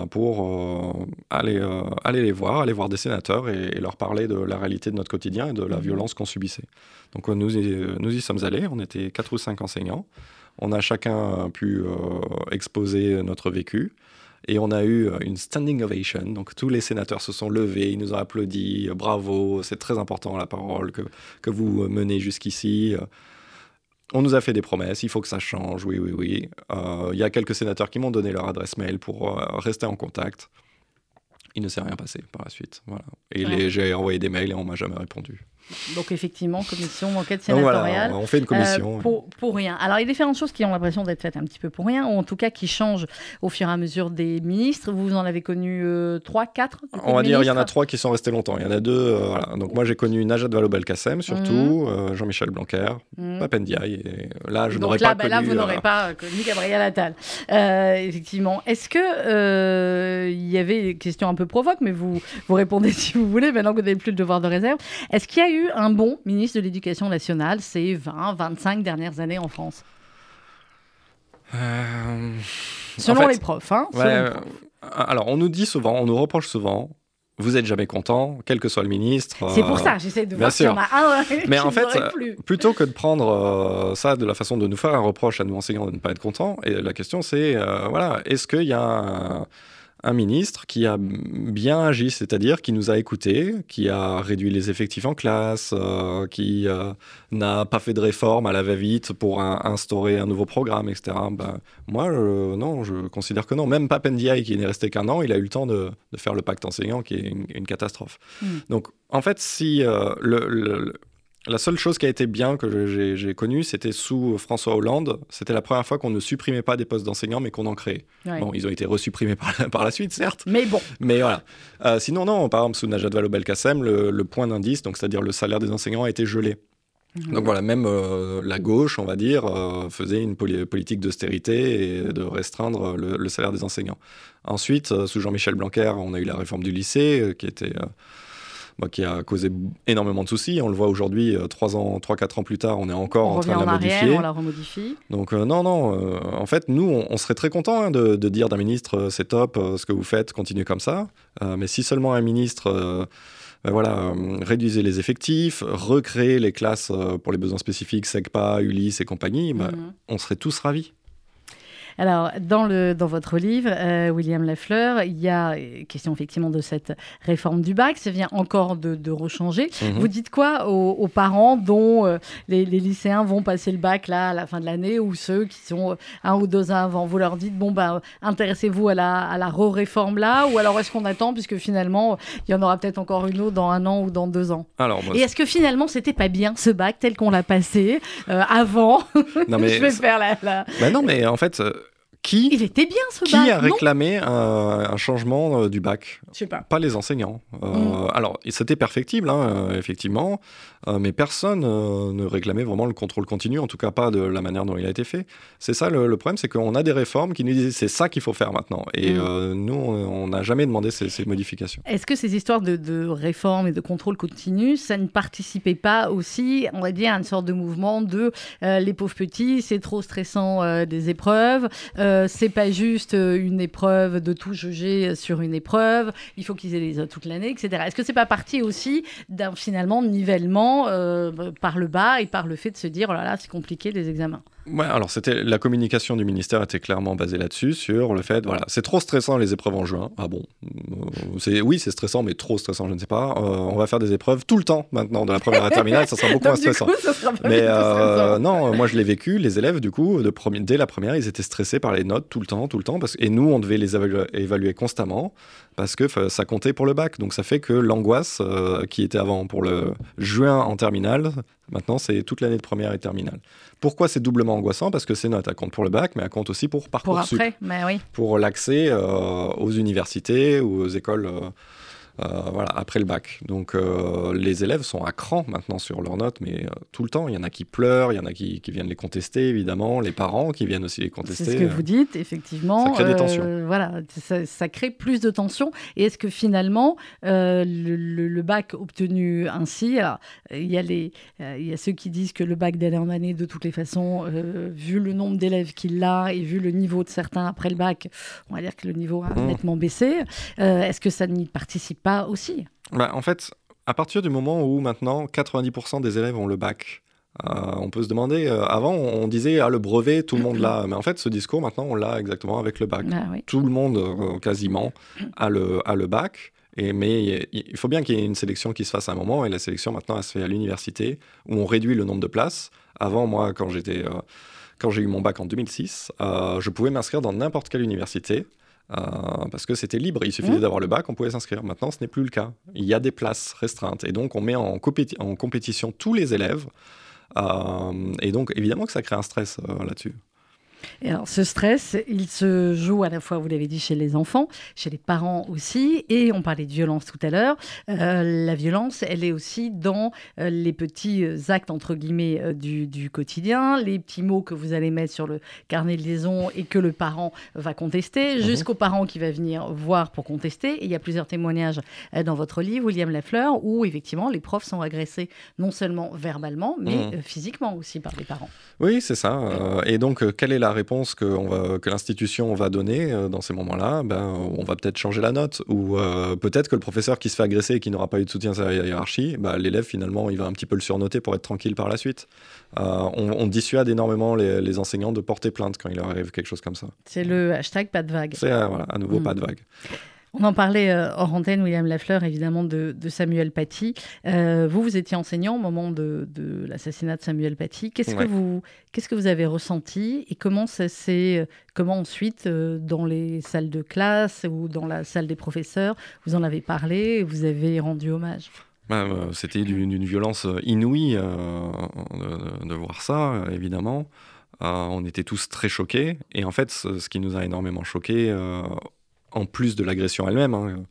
pour aller, aller les voir, aller voir des sénateurs et, leur parler de la réalité de notre quotidien et de la mmh. violence qu'on subissait. Donc nous y, nous y sommes allés, on était quatre ou cinq enseignants, on a chacun pu exposer notre vécu. Et on a eu une standing ovation. Donc tous les sénateurs se sont levés, ils nous ont applaudi. Bravo, c'est très important la parole que, que vous menez jusqu'ici. On nous a fait des promesses, il faut que ça change, oui, oui, oui. Euh, il y a quelques sénateurs qui m'ont donné leur adresse mail pour euh, rester en contact. Il ne s'est rien passé par la suite. Voilà. Et j'ai envoyé des mails et on m'a jamais répondu. Donc effectivement, commission d'enquête sénatoriale. on fait une commission. Euh, pour, pour, rien. Alors il y a différentes choses qui ont l'impression d'être faites un petit peu pour rien, ou en tout cas qui changent au fur et à mesure des ministres. Vous en avez connu euh, trois, quatre On va dire il y en a trois qui sont restés longtemps. Il y en a deux. Euh, voilà. Donc moi j'ai connu Najat Vallaud-Belkacem surtout, mhm. Jean-Michel Blanquer, mmh. Papendiaï. Et là je n'aurais pas bah, connu. Là vous n'aurez pas connu Gabriel Attal. effectivement. Est-ce que il y avait des questions un peu provoques, mais vous vous répondez (laughs) si vous voulez. Maintenant que vous n'avez plus le devoir de réserve. Est-ce qu'il y a eu un bon ministre de l'Éducation nationale ces 20, 25 dernières années en France? Euh, Selon les profs. Hein, euh, alors, on nous dit souvent, on nous reproche souvent, vous êtes jamais content, quel que soit le ministre. C'est pour ça, j'essaie de voir s'il y en a un. (laughs) (laughs) Mais en fait, plutôt que de prendre euh, ça de la façon de nous faire un reproche à nous enseignants de ne pas être content, et la question c'est, voilà, est-ce qu'il y a un un ministre qui a bien agi, c'est-à-dire qui nous a écoutés, qui a réduit les effectifs en classe, euh, qui euh, n'a pas fait de réforme à la va-vite pour instaurer un nouveau programme, etc. Ben, moi, non, je considère que non. Même Papendiaï, qui n'est resté qu'un an, il a eu le temps de, faire le pacte enseignant, qui est une, catastrophe. Hmm. Donc, en fait, si euh, le, La seule chose qui a été bien que j'ai connue, c'était sous François Hollande. C'était la première fois qu'on ne supprimait pas des postes d'enseignants, mais qu'on en créait. Bon, ils ont été resupprimés par la, par la suite, certes. Mais bon. Mais voilà. Euh, sinon, non, par exemple, sous Najat Vallaud-Belkacem, le, le point d'indice, donc c'est-à-dire le salaire des enseignants, a été gelé. Mhm. Donc voilà, même euh, la gauche, on va dire, euh, faisait une politique d'austérité et de restreindre le, salaire des enseignants. Ensuite, sous Jean-Michel Blanquer, on a eu la réforme du lycée, qui était bah, qui a causé énormément de soucis. On le voit aujourd'hui, trois ans, trois quatre ans plus tard, on est encore en train de la modifier. On la remodifie. Donc non, non. en fait, nous, on, serait très content hein, de, de, dire d'un ministre, c'est top, ce que vous faites, continuez comme ça. mais si seulement un ministre ben voilà, euh, réduisez les effectifs, recréer les classes euh, pour les besoins spécifiques, SECPA, Ulysse et compagnie, ben, mhm. on serait tous ravis. Alors, dans, le, dans votre livre, euh, William Lafleur, il y a euh, question effectivement de cette réforme du bac. Ça vient encore de, de rechanger. Mhm. Vous dites quoi aux, parents dont euh, les, lycéens vont passer le bac là à la fin de l'année ou ceux qui sont un ou deux ans avant? Vous leur dites, bon, bah, intéressez-vous à la, à la réforme là ou alors est-ce qu'on attend puisque finalement, il y en aura peut-être encore une autre dans un an ou dans deux ans? Alors, Et est-ce que finalement, c'était pas bien ce bac tel qu'on l'a passé avant? Non, (laughs) mais Je vais faire la... la... Bah non, mais en fait qui, Il était bien ce qui a réclamé un, changement euh, du bac? Je sais pas. Pas les enseignants. Euh, mm. Alors, c'était perfectible, hein, euh, effectivement, mais personne ne réclamait vraiment le contrôle continu, en tout cas pas de la manière dont il a été fait. C'est ça le, problème, c'est qu'on a des réformes qui nous disent c'est ça qu'il faut faire maintenant. Et mm. nous, on n'a jamais demandé ces, modifications. Est-ce que ces histoires de, de réforme et de contrôle continu, ça ne participait pas aussi, on va dire, à une sorte de mouvement de les pauvres petits, c'est trop stressant des épreuves euh, c'est pas juste euh, une épreuve de tout juger sur une épreuve. Il faut qu'ils aient les autres toute l'année, etc. Est-ce que c'est pas parti aussi d'un finalement nivellement euh, par le bas et par le fait de se dire oh là là c'est compliqué les examens? Ouais, alors c'était la communication du ministère était clairement basée là-dessus, sur le fait, voilà, c'est trop stressant les épreuves en juin. Ah bon, euh, c'est oui, c'est stressant, mais trop stressant, je ne sais pas. Euh, on va faire des épreuves tout le temps maintenant de la première à terminale, ça sera (laughs) beaucoup moins stressant. mais euh, non, moi je l'ai vécu. Les élèves, du coup, de dès la première, ils étaient stressés par les notes tout le temps, tout le temps, parce et nous, on devait les évaluer constamment parce que ça comptait pour le bac. Donc ça fait que l'angoisse qui était avant pour le juin en terminale, maintenant c'est toute l'année de première et terminale. Pourquoi c'est doublement angoissant? Parce que ces notes, elles comptent pour le bac, mais elles comptent aussi pour Parcoursup. Pour après, mais oui. Pour l'accès euh, aux universités ou aux écoles euh, euh, voilà, après le bac. Donc euh, les élèves sont à cran maintenant sur leurs notes, mais euh, tout le temps. Il y en a qui pleurent, il y en a qui, qui, viennent les contester, évidemment, les parents qui viennent aussi les contester. C'est ce que vous dites, effectivement. Ça crée des tensions. Voilà, ça, crée plus de tensions. Et est-ce que finalement, le, bac obtenu ainsi, alors, il, y a les, il y a ceux qui disent que le bac d'année en année, de toutes les façons, vu le nombre d'élèves qu'il a et vu le niveau de certains après le bac, on va dire que le niveau a mmh. nettement baissé. est-ce que ça n'y participe pas aussi bah, En fait, à partir du moment où maintenant 90% des élèves ont le bac, euh, on peut se demander, euh, avant on disait ah, le brevet, tout le monde l'a, mais en fait ce discours maintenant on l'a exactement avec le bac. Ah tout le monde euh, quasiment a le, a le bac, et, mais il faut bien qu'il y ait une sélection qui se fasse à un moment, et la sélection maintenant elle se fait à l'université, où on réduit le nombre de places. Avant moi quand j'étais... quand j'ai eu mon bac en 2006, je pouvais m'inscrire dans n'importe quelle université. Euh, parce que c'était libre, il suffisait mmh. d'avoir le bac, on pouvait s'inscrire. Maintenant, ce n'est plus le cas. Il y a des places restreintes et donc on met en, en compétition tous les élèves. Euh, et donc, évidemment que ça crée un stress euh, là-dessus alors, ce stress, il se joue à la fois, vous l'avez dit, chez les enfants, chez les parents aussi, et on parlait de violence tout à l'heure. Euh, la violence, elle est aussi dans euh, les petits actes, entre guillemets, euh, du, quotidien, les petits mots que vous allez mettre sur le carnet de liaison et que le parent va contester, mhm. jusqu'au parent qui va venir voir pour contester. Et il y a plusieurs témoignages dans votre livre, William Lafleur, où effectivement les profs sont agressés non seulement verbalement, mais mhm. physiquement aussi par les parents. Oui, c'est ça. et donc, quelle est la réponse que, va, que l'institution va donner euh, dans ces moments-là, ben, on va peut-être changer la note. Ou euh, peut-être que le professeur qui se fait agresser et qui n'aura pas eu de soutien à sa hiérarchie, ben, l'élève, finalement, il va un petit peu le surnoter pour être tranquille par la suite. Euh, on, dissuade énormément les, enseignants de porter plainte quand il leur arrive quelque chose comme ça. C'est le hashtag pas de vague. C'est voilà, à nouveau mm. pas de vague. On en parlait euh, hors antenne, William Lafleur, évidemment, de, Samuel Paty. Euh, vous, vous étiez enseignant au moment de, l'assassinat de Samuel Paty. Qu'est-ce que vous, qu'est-ce que vous avez ressenti et comment ça s'est, euh, comment ensuite, dans les salles de classe ou dans la salle des professeurs, vous en avez parlé et vous avez rendu hommage? Bah, c'était d'une violence inouïe de, voir ça, évidemment. on était tous très choqués. Et en fait, ce, qui nous a énormément choqués, en plus de l'agression elle-même, hein,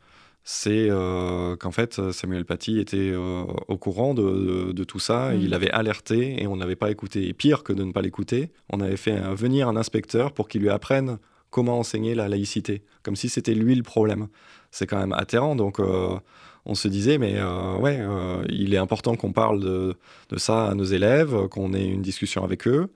c'est euh, qu'en fait Samuel Paty était euh, au courant de, tout ça, mm. il avait alerté et on n'avait pas écouté. Et pire que de ne pas l'écouter, on avait fait venir un inspecteur pour qu'il lui apprenne comment enseigner la laïcité, comme si c'était lui le problème. C'est quand même atterrant, donc euh, on se disait, mais ouais, il est important qu'on parle de, de, ça à nos élèves, qu'on ait une discussion avec eux.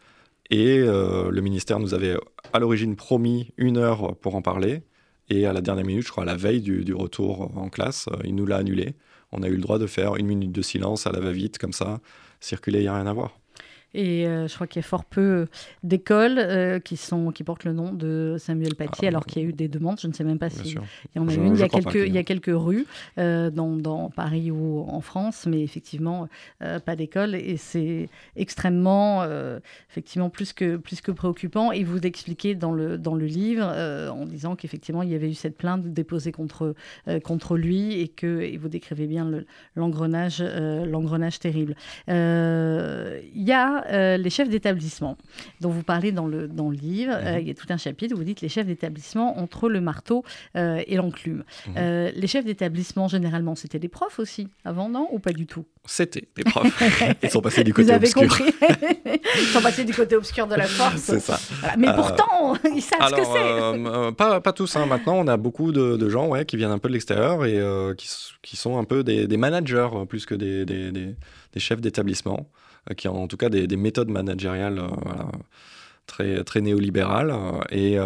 Et le ministère nous avait à l'origine promis une heure pour en parler. Et à la dernière minute, je crois à la veille du, retour en classe, euh, il nous l'a annulé. On a eu le droit de faire une minute de silence à la va-vite, comme ça, circuler, il n'y a rien à voir. Et euh, je crois qu'il y a fort peu d'écoles euh, qui, sont, qui portent le nom de Samuel Paty, ah, alors qu'il y a eu des demandes. Je ne sais même pas si. Il y en a une. Il y a, quelques, il y a quelques rues euh, dans, dans, Paris ou en France, mais effectivement, pas d'école. Et c'est extrêmement, effectivement, plus que, plus que préoccupant. Et vous expliquez dans le, dans le livre, en disant qu'effectivement, il y avait eu cette plainte déposée contre, contre lui et que et vous décrivez bien l'engrenage l'engrenage terrible. Il y a euh, les chefs d'établissement, dont vous parlez dans le, dans le livre. Euh, mhm. il y a tout un chapitre où vous dites les chefs d'établissement entre le marteau euh, et l'enclume. Mhm. les chefs d'établissement, généralement, c'était des profs aussi, avant, non Ou pas du tout? C'était des profs. (laughs) Ils sont passés du côté vous avez obscur. Compris (laughs) ils sont passés du côté obscur de la (laughs) force. C'est ça. Mais pourtant, ils savent ce que c'est. pas, pas tous. Hein. Maintenant, on a beaucoup de, gens ouais, qui viennent un peu de l'extérieur et qui, qui, sont un peu des, des managers plus que des, des, des chefs d'établissement. Euh, qui ont en tout cas des, méthodes managériales euh, très, très néolibérales euh, et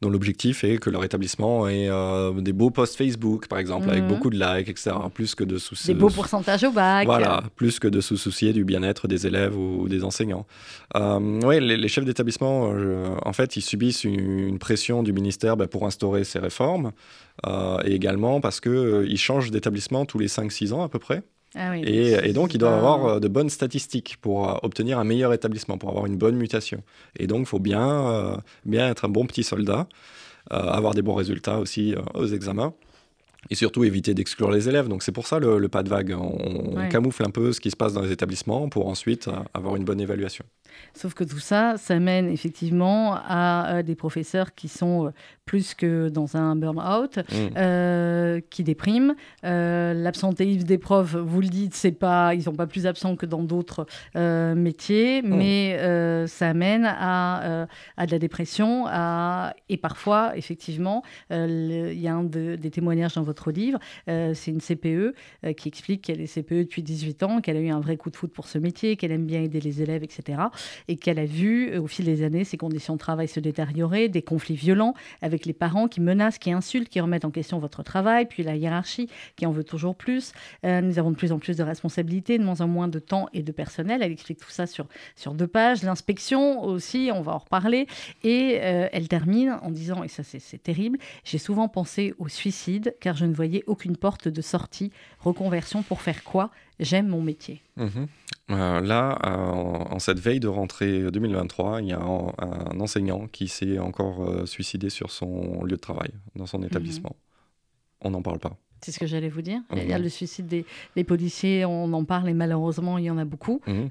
dont l'objectif est que leur établissement ait des beaux posts Facebook, par exemple, avec mhm. beaucoup de likes, etc. Plus que de soucis. Des beaux pourcentages au bac. Voilà, plus que de se soucier du bien-être des élèves ou, des enseignants. oui, les, chefs d'établissement, en fait, ils subissent une, pression du ministère bah, pour instaurer ces réformes, et également parce qu'ils changent d'établissement tous les 5-6 ans à peu près. Ah et, donc, il doit avoir euh, de bonnes statistiques pour euh, obtenir un meilleur établissement, pour avoir une bonne mutation. Et donc, il faut bien, euh, bien être un bon petit soldat, avoir des bons résultats aussi aux examens. Et surtout éviter d'exclure les élèves. Donc c'est pour ça le, pas de vague. On, camoufle un peu ce qui se passe dans les établissements pour ensuite avoir une bonne évaluation. Sauf que tout ça, ça mène effectivement à des professeurs qui sont plus que dans un burn-out, mmh. euh, qui déprime. Euh, l'absentéisme des profs, vous le dites, c'est pas, ils sont pas plus absents que dans d'autres euh, métiers, mmh. mais ça amène à, à, de la dépression, à, et parfois, effectivement, il y a un des témoignages dans votre livre, c'est une CPE qui explique qu'elle est CPE depuis 18 ans, qu'elle a eu un vrai coup de foot pour ce métier, qu'elle aime bien aider les élèves, etc. Et qu'elle a vu, au fil des années, ses conditions de travail se détériorer, des conflits violents avec les parents qui menacent, qui insultent, qui remettent en question votre travail, puis la hiérarchie qui en veut toujours plus. Euh, nous avons de plus en plus de responsabilités, de moins en moins de temps et de personnel. Elle explique tout ça sur, sur deux pages. L'inspection aussi, on va en reparler. Et euh, elle termine en disant, et ça c'est terrible, j'ai souvent pensé au suicide car je ne voyais aucune porte de sortie, reconversion pour faire quoi? J'aime mon métier. Mhm. Euh, là, euh, en cette veille de rentrée 2023, il y a un, enseignant qui s'est encore euh, suicidé sur son lieu de travail, dans son établissement. On n'en parle pas. C'est ce que j'allais vous dire. Il y a mhm. le suicide des, policiers, on en parle et malheureusement, il y en a beaucoup. Mhm.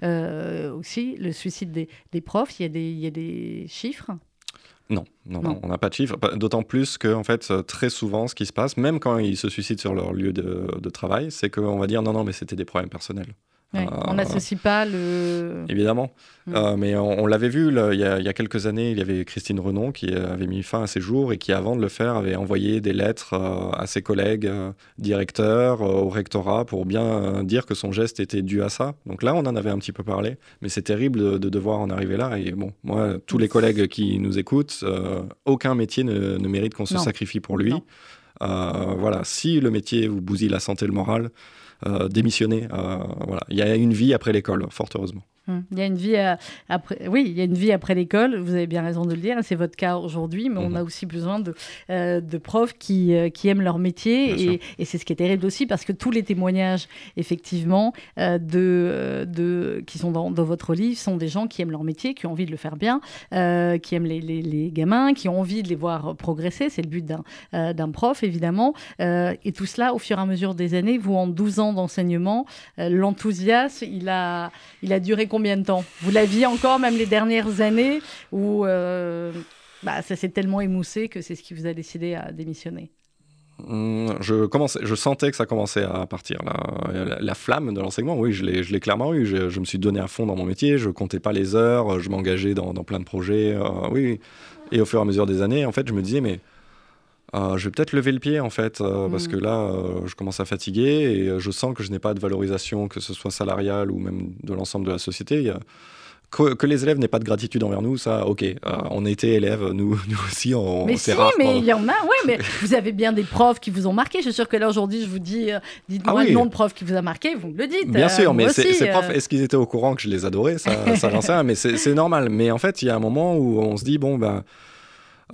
aussi, le suicide des, profs, il y, a des, il y a des chiffres? Non, non, on n'a pas de chiffres. D'autant plus que, en fait, très souvent, ce qui se passe, même quand ils se suicident sur leur lieu de, de travail, c'est qu'on va dire non, non, mais c'était des problèmes personnels on n'associe pas le. Évidemment. Mm. Euh, mais on, l'avait vu il, y a, quelques années, il y avait Christine Renon qui avait mis fin à ses jours et qui, avant de le faire, avait envoyé des lettres euh, à ses collègues euh, directeurs, au rectorat, pour bien dire que son geste était dû à ça. Donc là, on en avait un petit peu parlé. Mais c'est terrible de, devoir en arriver là. Et bon, moi, tous les collègues qui nous écoutent, aucun métier ne, mérite qu'on se sacrifie pour lui. voilà, si le métier vous bousille la santé, le moral, euh, démissionner. Euh, voilà. Il y a une vie après l'école, fort heureusement. Hum. Il y a une vie après, oui, il y a une vie après l'école. Vous avez bien raison de le dire. C'est votre cas aujourd'hui, mais on mhm. a aussi besoin de, euh, de profs qui, euh, qui aiment leur métier. Et, et c'est ce qui est terrible aussi, parce que tous les témoignages, effectivement, euh, de, de, qui sont dans, dans, votre livre, sont des gens qui aiment leur métier, qui ont envie de le faire bien, qui aiment les, les, les, gamins, qui ont envie de les voir progresser. C'est le but d'un d'un prof, évidemment. et tout cela, au fur et à mesure des années, vous, en 12 ans d'enseignement, l'enthousiasme, il a, il a duré combien de temps Vous l'aviez encore, même les dernières années, où euh, bah, ça s'est tellement émoussé que c'est ce qui vous a décidé à démissionner mmh, je, commençais, je sentais que ça commençait à partir. La, la, flamme de l'enseignement, oui, je l'ai clairement eu. Je, me suis donné à fond dans mon métier, je comptais pas les heures, je m'engageais dans, plein de projets. Euh, oui, et au fur et à mesure des années, en fait, je me disais, mais euh, je vais peut-être lever le pied en fait, euh, parce que là, euh, je commence à fatiguer et je sens que je n'ai pas de valorisation, que ce soit salariale ou même de l'ensemble de la société. Que, les élèves n'aient pas de gratitude envers nous, ça, ok. on était élèves, nous, (laughs) nous aussi, on, mais si, mais il y en a, ouais, mais (laughs) vous avez bien des profs qui vous ont marqué. Je suis sûr que là aujourd'hui, je vous dis, dites-moi ah le nom de prof qui vous a marqué, vous me le dites. Bien sûr, mais ces profs, est-ce qu'ils étaient au courant que je les adorais? Ça, ça j'en sais (laughs) rien, mais c'est normal. Mais en fait, il y a un moment où on se dit, bon, ben.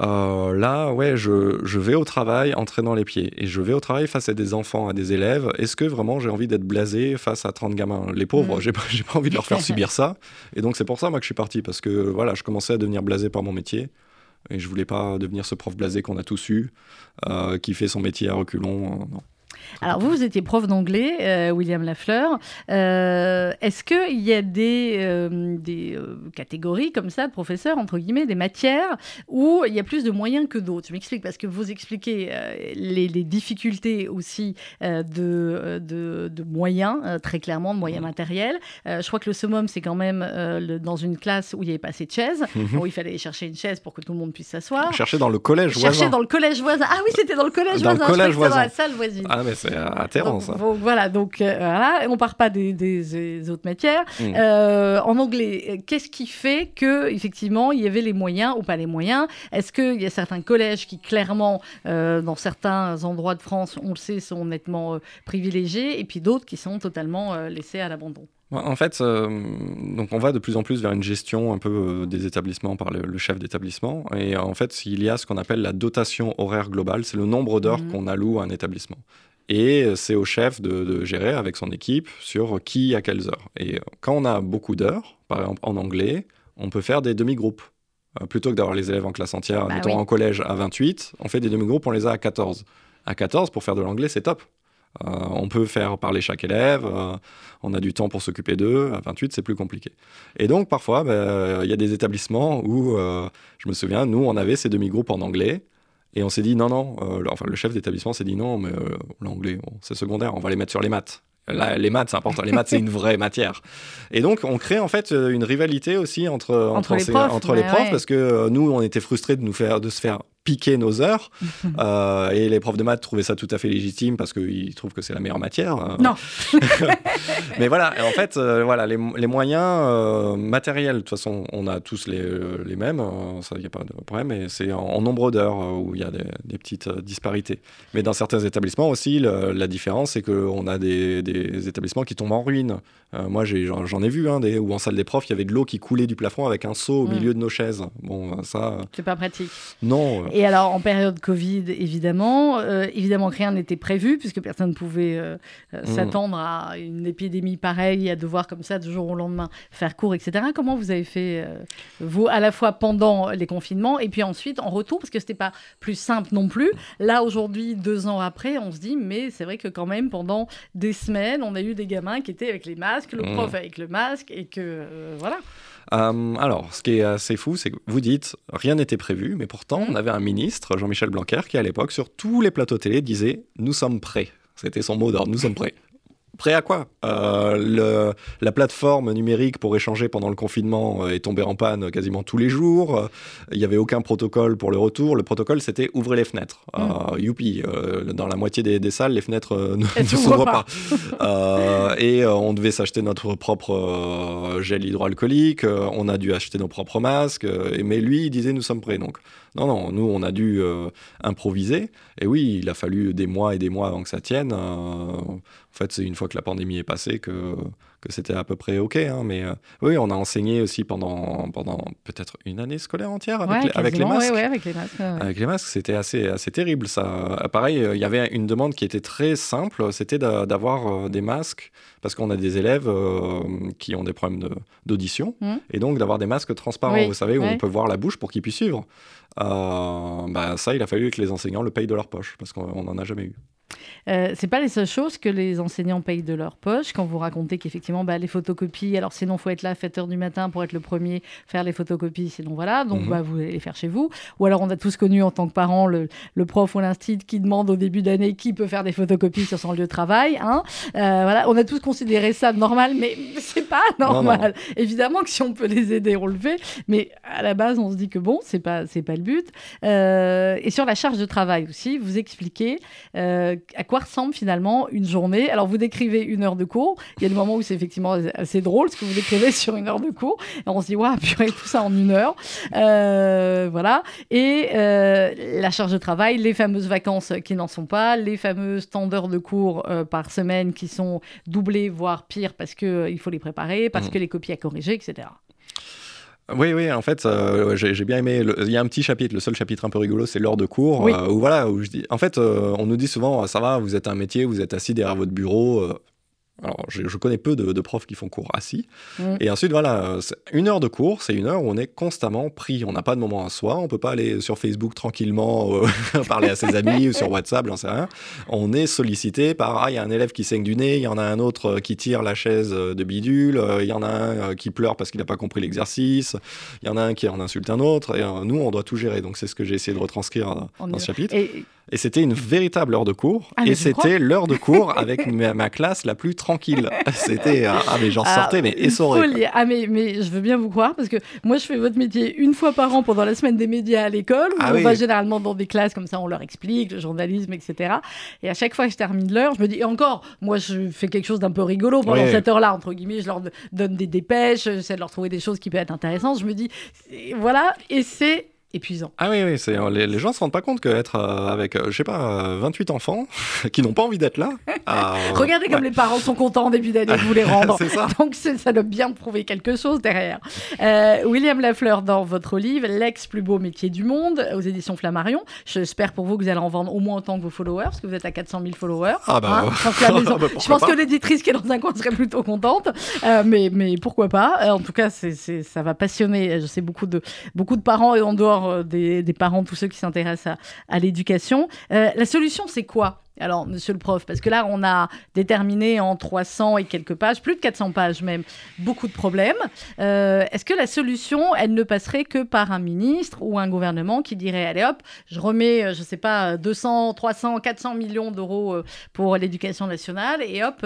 Euh, là, ouais, je, je, vais au travail en traînant les pieds. Et je vais au travail face à des enfants, à des élèves. Est-ce que vraiment j'ai envie d'être blasé face à 30 gamins? Les pauvres, mm. j'ai pas, pas envie de leur faire (laughs) subir ça. Et donc, c'est pour ça, moi, que je suis parti. Parce que, voilà, je commençais à devenir blasé par mon métier. Et je voulais pas devenir ce prof blasé qu'on a tous eu, euh, qui fait son métier à reculons. non. Alors vous, vous étiez prof d'anglais, euh, William Lafleur. Euh, est-ce qu'il y a des, euh, des catégories comme ça de professeurs, entre guillemets, des matières où il y a plus de moyens que d'autres? Je m'explique parce que vous expliquez les, difficultés aussi de, de, moyens, très clairement, de moyens matériels. je crois que le summum, c'est quand même dans une classe où il n'y avait pas assez de chaises, mhm. où il fallait chercher une chaise pour que tout le monde puisse s'asseoir. Chercher dans le collège voisin. Chercher dans le collège voisin. Ah oui, c'était dans le collège dans voisin. Le collège voisin. Dans la salle voisine. Ah mais c'est atterrant ça. voilà, donc euh, voilà, on part pas des, autres matières. Mm. Euh, en anglais, qu'est-ce qui fait que effectivement il y avait les moyens ou pas les moyens? Est-ce qu'il y a certains collèges qui clairement, euh, dans certains endroits de France, on le sait, sont nettement privilégiés, et puis d'autres qui sont totalement laissés à l'abandon? En fait, donc on va de plus en plus vers une gestion un peu des établissements par le, chef d'établissement. Et en fait, il y a ce qu'on appelle la dotation horaire globale. C'est le nombre d'heures mm. qu'on alloue à un établissement. Et c'est au chef de, gérer avec son équipe sur qui à quelles heures. Et quand on a beaucoup d'heures, par exemple en anglais, on peut faire des demi-groupes. Euh, plutôt que d'avoir les élèves en classe entière, bah mettons en collège à 28, on fait des demi-groupes, on les a à 14. À 14, pour faire de l'anglais, c'est top. Euh, on peut faire parler chaque élève, euh, on a du temps pour s'occuper d'eux. À 28, c'est plus compliqué. Et donc, parfois, bah, il y a des établissements où, je me souviens, nous, on avait ces demi-groupes en anglais. Et on s'est dit non, non, euh, enfin le chef d'établissement s'est dit non, mais euh, l'anglais, c'est secondaire, on va les mettre sur les maths. Là, les maths, c'est important. Les maths, c'est une vraie matière. Et donc, on crée en fait euh, une rivalité aussi entre, entre, les profs, entre les profs parce que nous, on était frustrés de nous faire, de se faire piquer nos heures. (laughs) Euh, et les profs de maths trouvaient ça tout à fait légitime parce qu'ils trouvent que c'est la meilleure matière. Euh. Non. (laughs) Mais voilà, en fait, euh, voilà, les, les moyens matériels, de toute façon, on a tous les, les mêmes, ça, il n'y a pas de problème, et c'est en, nombre d'heures où il y a des, des, petites disparités. Mais dans certains établissements aussi, la différence, c'est qu'on a des, des, établissements qui tombent en ruine. moi, j'en ai, vu, hein, des, où en salle des profs, il y avait de l'eau qui coulait du plafond avec un seau au mm. milieu de nos chaises. Bon, ça. C'est pas pratique. Non. Et alors, en période Covid, évidemment, euh, évidemment que rien n'était prévu, puisque personne ne pouvait euh, euh, mm. s'attendre à une épidémie pareille, à devoir comme ça, du jour au lendemain, faire court, etc. Comment vous avez fait, vous, à la fois pendant les confinements, et puis ensuite en retour, parce que ce n'était pas plus simple non plus. Là, aujourd'hui, deux ans après, on se dit, mais c'est vrai que quand même, pendant des semaines, on a eu des gamins qui étaient avec les masques, le mm. prof avec le masque, et que, voilà. Euh, alors, ce qui est assez fou, c'est que vous dites rien n'était prévu, mais pourtant, on avait un ministre, Jean-Michel Blanquer, qui à l'époque, sur tous les plateaux télé, disait Nous sommes prêts. C'était son mot d'ordre, nous sommes prêts. Prêt à quoi? Euh, La plateforme numérique pour échanger pendant le confinement euh, est tombée en panne quasiment tous les jours. Euh, il n'y avait aucun protocole pour le retour. Le protocole, c'était ouvrez les fenêtres. Mm. youpi, dans la moitié des, salles, les fenêtres (laughs) ne, s'ouvrent pas. (laughs) et on devait s'acheter notre propre gel hydroalcoolique. on a dû acheter nos propres masques. mais lui, il disait nous sommes prêts. Donc, non, non, nous, on a dû improviser. Et oui, il a fallu des mois et des mois avant que ça tienne fait, c'est une fois que la pandémie est passée que, que c'était à peu près OK. Hein, mais euh, oui, on a enseigné aussi pendant, pendant peut-être une année scolaire entière avec, les, avec les, masques. avec les masques. Avec les masques, c'était assez, assez terrible. Ça. Pareil, il y avait une demande qui était très simple, c'était d'avoir des masques, parce qu'on a des élèves qui ont des problèmes d'audition, mmh. et donc d'avoir des masques transparents, vous savez, où on peut voir la bouche pour qu'ils puissent suivre. bah, ça, il a fallu que les enseignants le payent de leur poche, parce qu'on n'en a jamais eu. Euh, c'est pas les seules choses que les enseignants payent de leur poche quand vous racontez qu'effectivement bah, les photocopies, alors sinon faut être là à 7 heures du matin pour être le premier, faire les photocopies, sinon voilà, donc mhm. bah, vous allez les faire chez vous. Ou alors on a tous connu en tant que parents le, prof ou l'instit qui demande au début d'année qui peut faire des photocopies sur son lieu de travail. Hein euh, voilà, on a tous considéré ça normal, mais (laughs) c'est pas normal. Évidemment que si on peut les aider, on le fait, mais à la base on se dit que bon, c'est pas c'est pas le but. Euh, et sur la charge de travail aussi, vous expliquez à quoi ressemble finalement une journée? Alors, vous décrivez une heure de cours. Il y a des moments où c'est effectivement assez drôle ce que vous décrivez (laughs) sur une heure de cours. Et on se dit, waouh, purée, tout ça en une heure. Euh, voilà. Et euh, la charge de travail, les fameuses vacances qui n'en sont pas, les fameuses temps d'heures de cours euh, par semaine qui sont doublées, voire pire, parce qu'il faut les préparer, parce mmh. que les copies à corriger, etc. Oui, oui, en fait, euh, j'ai bien aimé. Il y a un petit chapitre, le seul chapitre un peu rigolo, c'est l'heure de cours. Euh, où voilà, où je dis. En fait, euh, on nous dit souvent, ça va, vous êtes un métier, vous êtes assis derrière votre bureau. Alors, je, connais peu de, profs qui font cours assis. Mm. Et ensuite, voilà, une heure de cours, c'est une heure où on est constamment pris. On n'a pas de moment à soi. On peut pas aller sur Facebook tranquillement euh, (laughs) parler à ses amis ou sur WhatsApp, j'en sais rien. On est sollicité par ah, il y a un élève qui saigne du nez, il y en a un autre euh, qui tire la chaise euh, de bidule, il y en a un qui pleure parce qu'il n'a pas compris l'exercice, il y en a un qui en insulte un autre. Et nous, on doit tout gérer. Donc, c'est ce que j'ai essayé de retranscrire dans ce chapitre. Et c'était une véritable heure de cours. Ah, et c'était l'heure de cours (laughs) avec ma, classe la plus tranquille. (laughs) C'était. Euh, ah, mais j'en ah, sortais, mais essoré. Ah, mais, mais je veux bien vous croire, parce que moi, je fais votre métier une fois par an pendant la semaine des médias à l'école. Ah on va généralement dans des classes comme ça, on leur explique le journalisme, etc. Et à chaque fois que je termine l'heure, je me dis, et encore, moi, je fais quelque chose d'un peu rigolo pendant cette heure-là, entre guillemets. Je leur donne des dépêches, j'essaie de leur trouver des choses qui peuvent être intéressantes. Je me dis, voilà, et c'est épuisant. Ah oui, oui, c'est, les, les gens ne se rendent pas compte qu'être euh, avec, je euh, je sais pas, 28 euh, enfants (laughs) qui n'ont pas envie d'être là. (laughs) Regardez comme les parents sont contents en début d'année de vous les (laughs) rendre. c'est ça. Donc ça doit bien prouver quelque chose derrière. William Lafleur, dans votre livre, L'ex plus beau métier du monde, aux éditions Flammarion. J'espère pour vous que vous allez en vendre au moins autant que vos followers, parce que vous êtes à 400 000 followers. Ah bah, hein, je pense, que, l'éditrice qui est dans un coin serait plutôt contente. mais, mais pourquoi pas En tout cas, c'est, ça va passionner, je sais, beaucoup de, beaucoup de parents et en dehors euh, des, parents, tous ceux qui s'intéressent à, l'éducation. Euh, la solution, c'est quoi? Alors, monsieur le prof, parce que là, on a déterminé en 300 et quelques pages, plus de 400 pages même, beaucoup de problèmes. Euh, est-ce que la solution, elle ne passerait que par un ministre ou un gouvernement qui dirait, allez hop, je remets, je ne sais pas, 200, 300, 400 millions d'euros pour l'éducation nationale, et hop,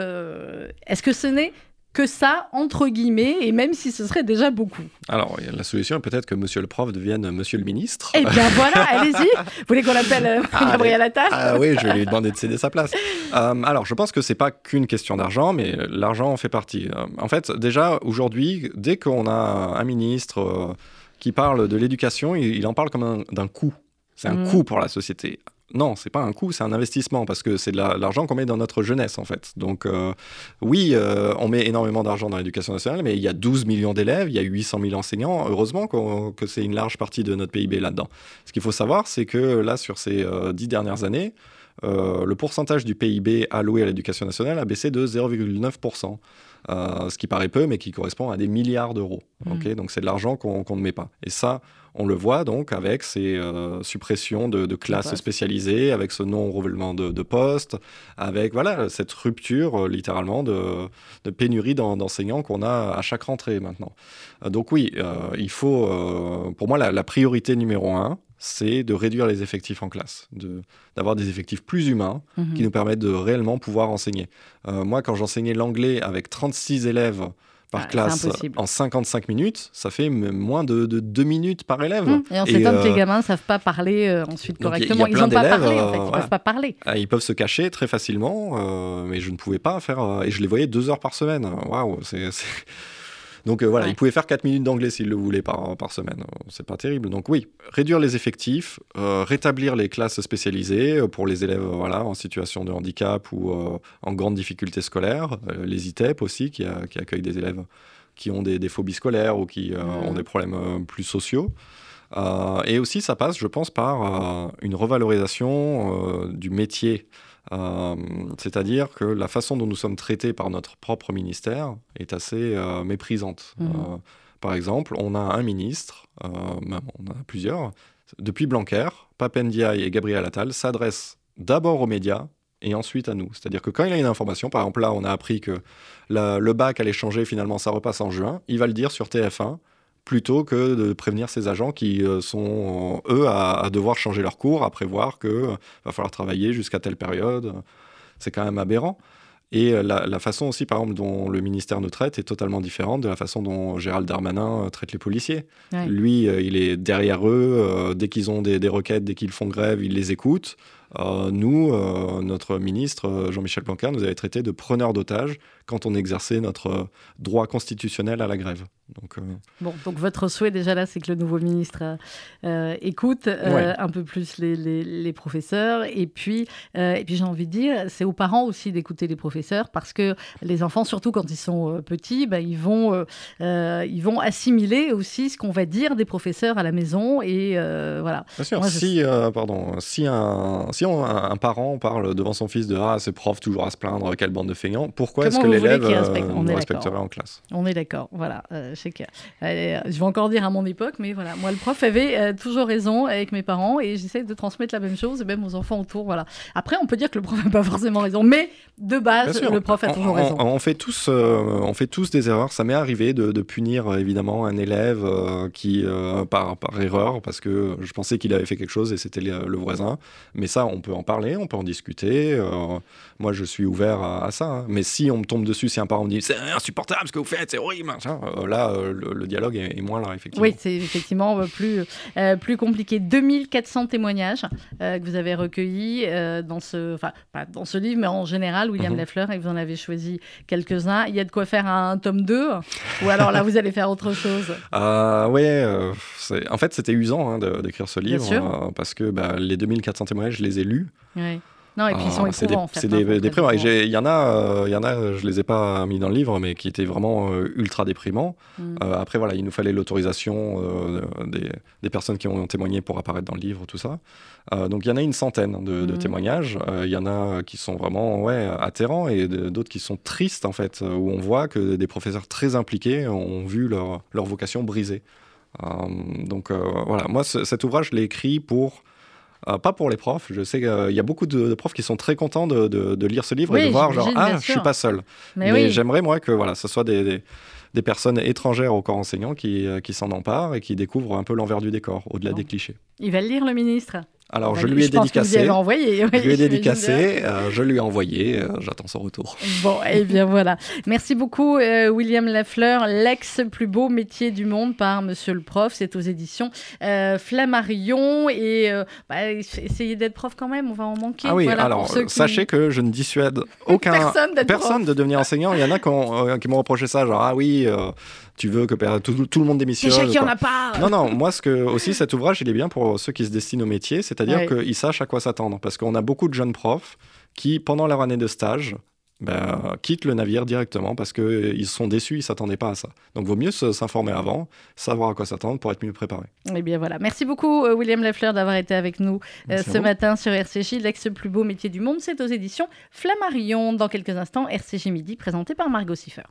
est-ce que ce n'est que ça, entre guillemets, et même si ce serait déjà beaucoup. Alors, la solution est peut-être que monsieur le prof devienne monsieur le ministre. Eh bien (laughs) voilà, allez-y. Vous voulez qu'on l'appelle euh, ah, Gabriel Attal Ah oui, je vais lui demander de céder sa place. (laughs) Euh, alors, je pense que c'est pas qu'une question d'argent, mais l'argent en fait partie. Euh, en fait, déjà, aujourd'hui, dès qu'on a un ministre qui parle de l'éducation, il, en parle comme d'un coût. C'est un mmh. coût pour la société non, c'est pas un coût, c'est un investissement parce que c'est de l'argent qu'on met dans notre jeunesse en fait. Donc euh, oui, euh, on met énormément d'argent dans l'éducation nationale, mais il y a 12 millions d'élèves, il y a 800 000 enseignants. Heureusement que c'est une large partie de notre PIB là-dedans. Ce qu'il faut savoir, c'est que là, sur ces euh, dix dernières années, le pourcentage du PIB alloué à l'éducation nationale a baissé de 0,9%. ce qui paraît peu, mais qui correspond à des milliards d'euros. Mmh. donc c'est de l'argent qu'on ne met pas. Et ça, on le voit donc avec ces euh, suppressions de, classes spécialisées, avec ce non-renouvellement de, postes, avec voilà cette rupture euh, littéralement de, pénurie d'enseignants qu'on a à chaque rentrée maintenant. Euh, donc oui, il faut, pour moi, la, priorité numéro un, c'est de réduire les effectifs en classe, d'avoir des effectifs plus humains mhm. qui nous permettent de réellement pouvoir enseigner. moi, quand j'enseignais l'anglais avec 36 élèves par ah, classe en 55 minutes, ça fait moins de, de 2 minutes par élève. Mmh. Et on s'étonne que les euh, gamins ne savent pas parler euh, ensuite correctement. ils n'ont pas parlé, en fait. Ils ne peuvent pas parler. Ah, ils peuvent se cacher très facilement, euh, mais je ne pouvais pas faire. et je les voyais deux heures par semaine. Waouh, c'est Donc voilà, il pouvait faire 4 minutes d'anglais s'il le voulait par, par semaine. C'est pas terrible. Donc oui, réduire les effectifs, rétablir les classes spécialisées pour les élèves voilà, en situation de handicap ou en grande difficulté scolaire. les ITEP aussi, qui, qui accueillent des élèves qui ont des, phobies scolaires ou qui euh, ont des problèmes euh, plus sociaux. Euh, et aussi, ça passe, je pense, par une revalorisation du métier. C'est-à-dire que la façon dont nous sommes traités par notre propre ministère est assez méprisante. Mhm. par exemple, on a un ministre, on en a plusieurs, depuis Blanquer, Papendiaï et Gabriel Attal s'adressent d'abord aux médias et ensuite à nous. C'est-à-dire que quand il a une information, par exemple là, on a appris que le bac allait changer, finalement ça repasse en juin, il va le dire sur TF1 plutôt que de prévenir ses agents qui euh, sont, eux, à, devoir changer leur cours, à prévoir qu'il euh, va falloir travailler jusqu'à telle période. C'est quand même aberrant. Et euh, la, façon aussi, par exemple, dont le ministère nous traite est totalement différente de la façon dont Gérald Darmanin traite les policiers. Lui, il est derrière eux. dès qu'ils ont des, des requêtes, dès qu'ils font grève, il les écoute. Euh, nous, notre ministre Jean-Michel Blanquer nous avait traité de preneurs d'otages quand on exerçait notre droit constitutionnel à la grève. Donc, Bon, donc votre souhait déjà là, c'est que le nouveau ministre écoute un peu plus les, professeurs. Et puis, et puis j'ai envie de dire, c'est aux parents aussi d'écouter les professeurs parce que les enfants, surtout quand ils sont petits, bah, ils, vont, ils vont assimiler aussi ce qu'on va dire des professeurs à la maison. Et voilà. Bien sûr, si, pardon, si un si un, parent parle devant son fils de Ah, c'est prof toujours à se plaindre, quelle bande de feignants, pourquoi est-ce que l'élève euh, respecterait en classe On est d'accord, voilà. Euh, je, sais que, euh, je vais encore dire à mon époque, mais voilà, moi, le prof avait toujours raison avec mes parents et j'essaie de transmettre la même chose, et même aux enfants autour. Voilà. Après, on peut dire que le prof n'a pas forcément raison, mais de base, le prof a toujours raison. On, fait tous, on fait tous des erreurs. Ça m'est arrivé de, punir évidemment un élève qui, par, par erreur, parce que je pensais qu'il avait fait quelque chose et c'était le voisin. Mais ça, on peut en parler, on peut en discuter. Euh, moi, je suis ouvert à, ça. Hein. Mais si on me tombe dessus, si un parent dit c'est insupportable ce que vous faites, c'est horrible, euh, là, euh, le, dialogue est, moins là, effectivement. Oui, c'est effectivement plus, plus compliqué. 2400 témoignages que vous avez recueillis dans ce, enfin, pas dans ce livre, mais en général, William mhm. Lafleur, et vous en avez choisi quelques-uns. Il y a de quoi faire un tome 2 Ou alors là, vous allez faire autre chose? (laughs) Oui, en fait, c'était usant hein, d'écrire ce livre parce que bah, les 2400 témoignages, je les ai lus. Non, et puis ils sont C'est des, hein, déprimants. Il y en a, euh, il y en a, je les ai pas mis dans le livre, mais qui étaient vraiment euh, ultra déprimants. Mm. Euh, après, voilà, il nous fallait l'autorisation des, des, personnes qui ont témoigné pour apparaître dans le livre, tout ça. donc il y en a une centaine de, de mm. témoignages. Il y en a qui sont vraiment ouais, atterrants et d'autres qui sont tristes, en fait, où on voit que des professeurs très impliqués ont vu leur, leur vocation brisée. donc voilà, moi, cet ouvrage, je l'ai écrit pour euh, pas pour les profs. Je sais qu'il y a beaucoup de, profs qui sont très contents de, lire ce livre et de voir genre ah je suis pas seul. Mais, j'aimerais moi que voilà, ce soit des, des, personnes étrangères au corps enseignant qui, euh, qui s'en emparent et qui découvrent un peu l'envers du décor, au-delà des clichés. Il va le lire le ministre. Alors, je lui ai dédicacé. envoyé. je lui ai dédicacé, euh, je lui ai envoyé, euh, j'attends son retour. Bon, et eh bien voilà. Merci beaucoup, euh, William Lafleur, l'ex plus beau métier du monde par Monsieur le Prof. C'est aux éditions Flammarion. Et bah, essayez d'être prof quand même, on va en manquer. Ah oui, alors sachez que je ne dissuade (laughs) aucun personne, personne de devenir enseignant. Il y en a qui, m'ont reproché ça, genre, ah oui tu veux que tout, tout le monde démissionne. C'est qu'il n'y en a pas. Non, non, moi, ce que, aussi, cet ouvrage, il est bien pour ceux qui se destinent au métier, c'est-à-dire qu'ils sachent à quoi s'attendre. Parce qu'on a beaucoup de jeunes profs qui, pendant leur année de stage, ben, quittent le navire directement parce qu'ils sont déçus, ils ne s'attendaient pas à ça. Donc, vaut mieux s'informer avant, savoir à quoi s'attendre pour être mieux préparé. Eh bien voilà. Merci beaucoup, euh, William Lafleur, d'avoir été avec nous euh, ce matin sur RCJ. L'ex plus beau métier du monde, c'est aux éditions Flammarion. Dans quelques instants, RCJ Midi, présenté par Margot Siffer.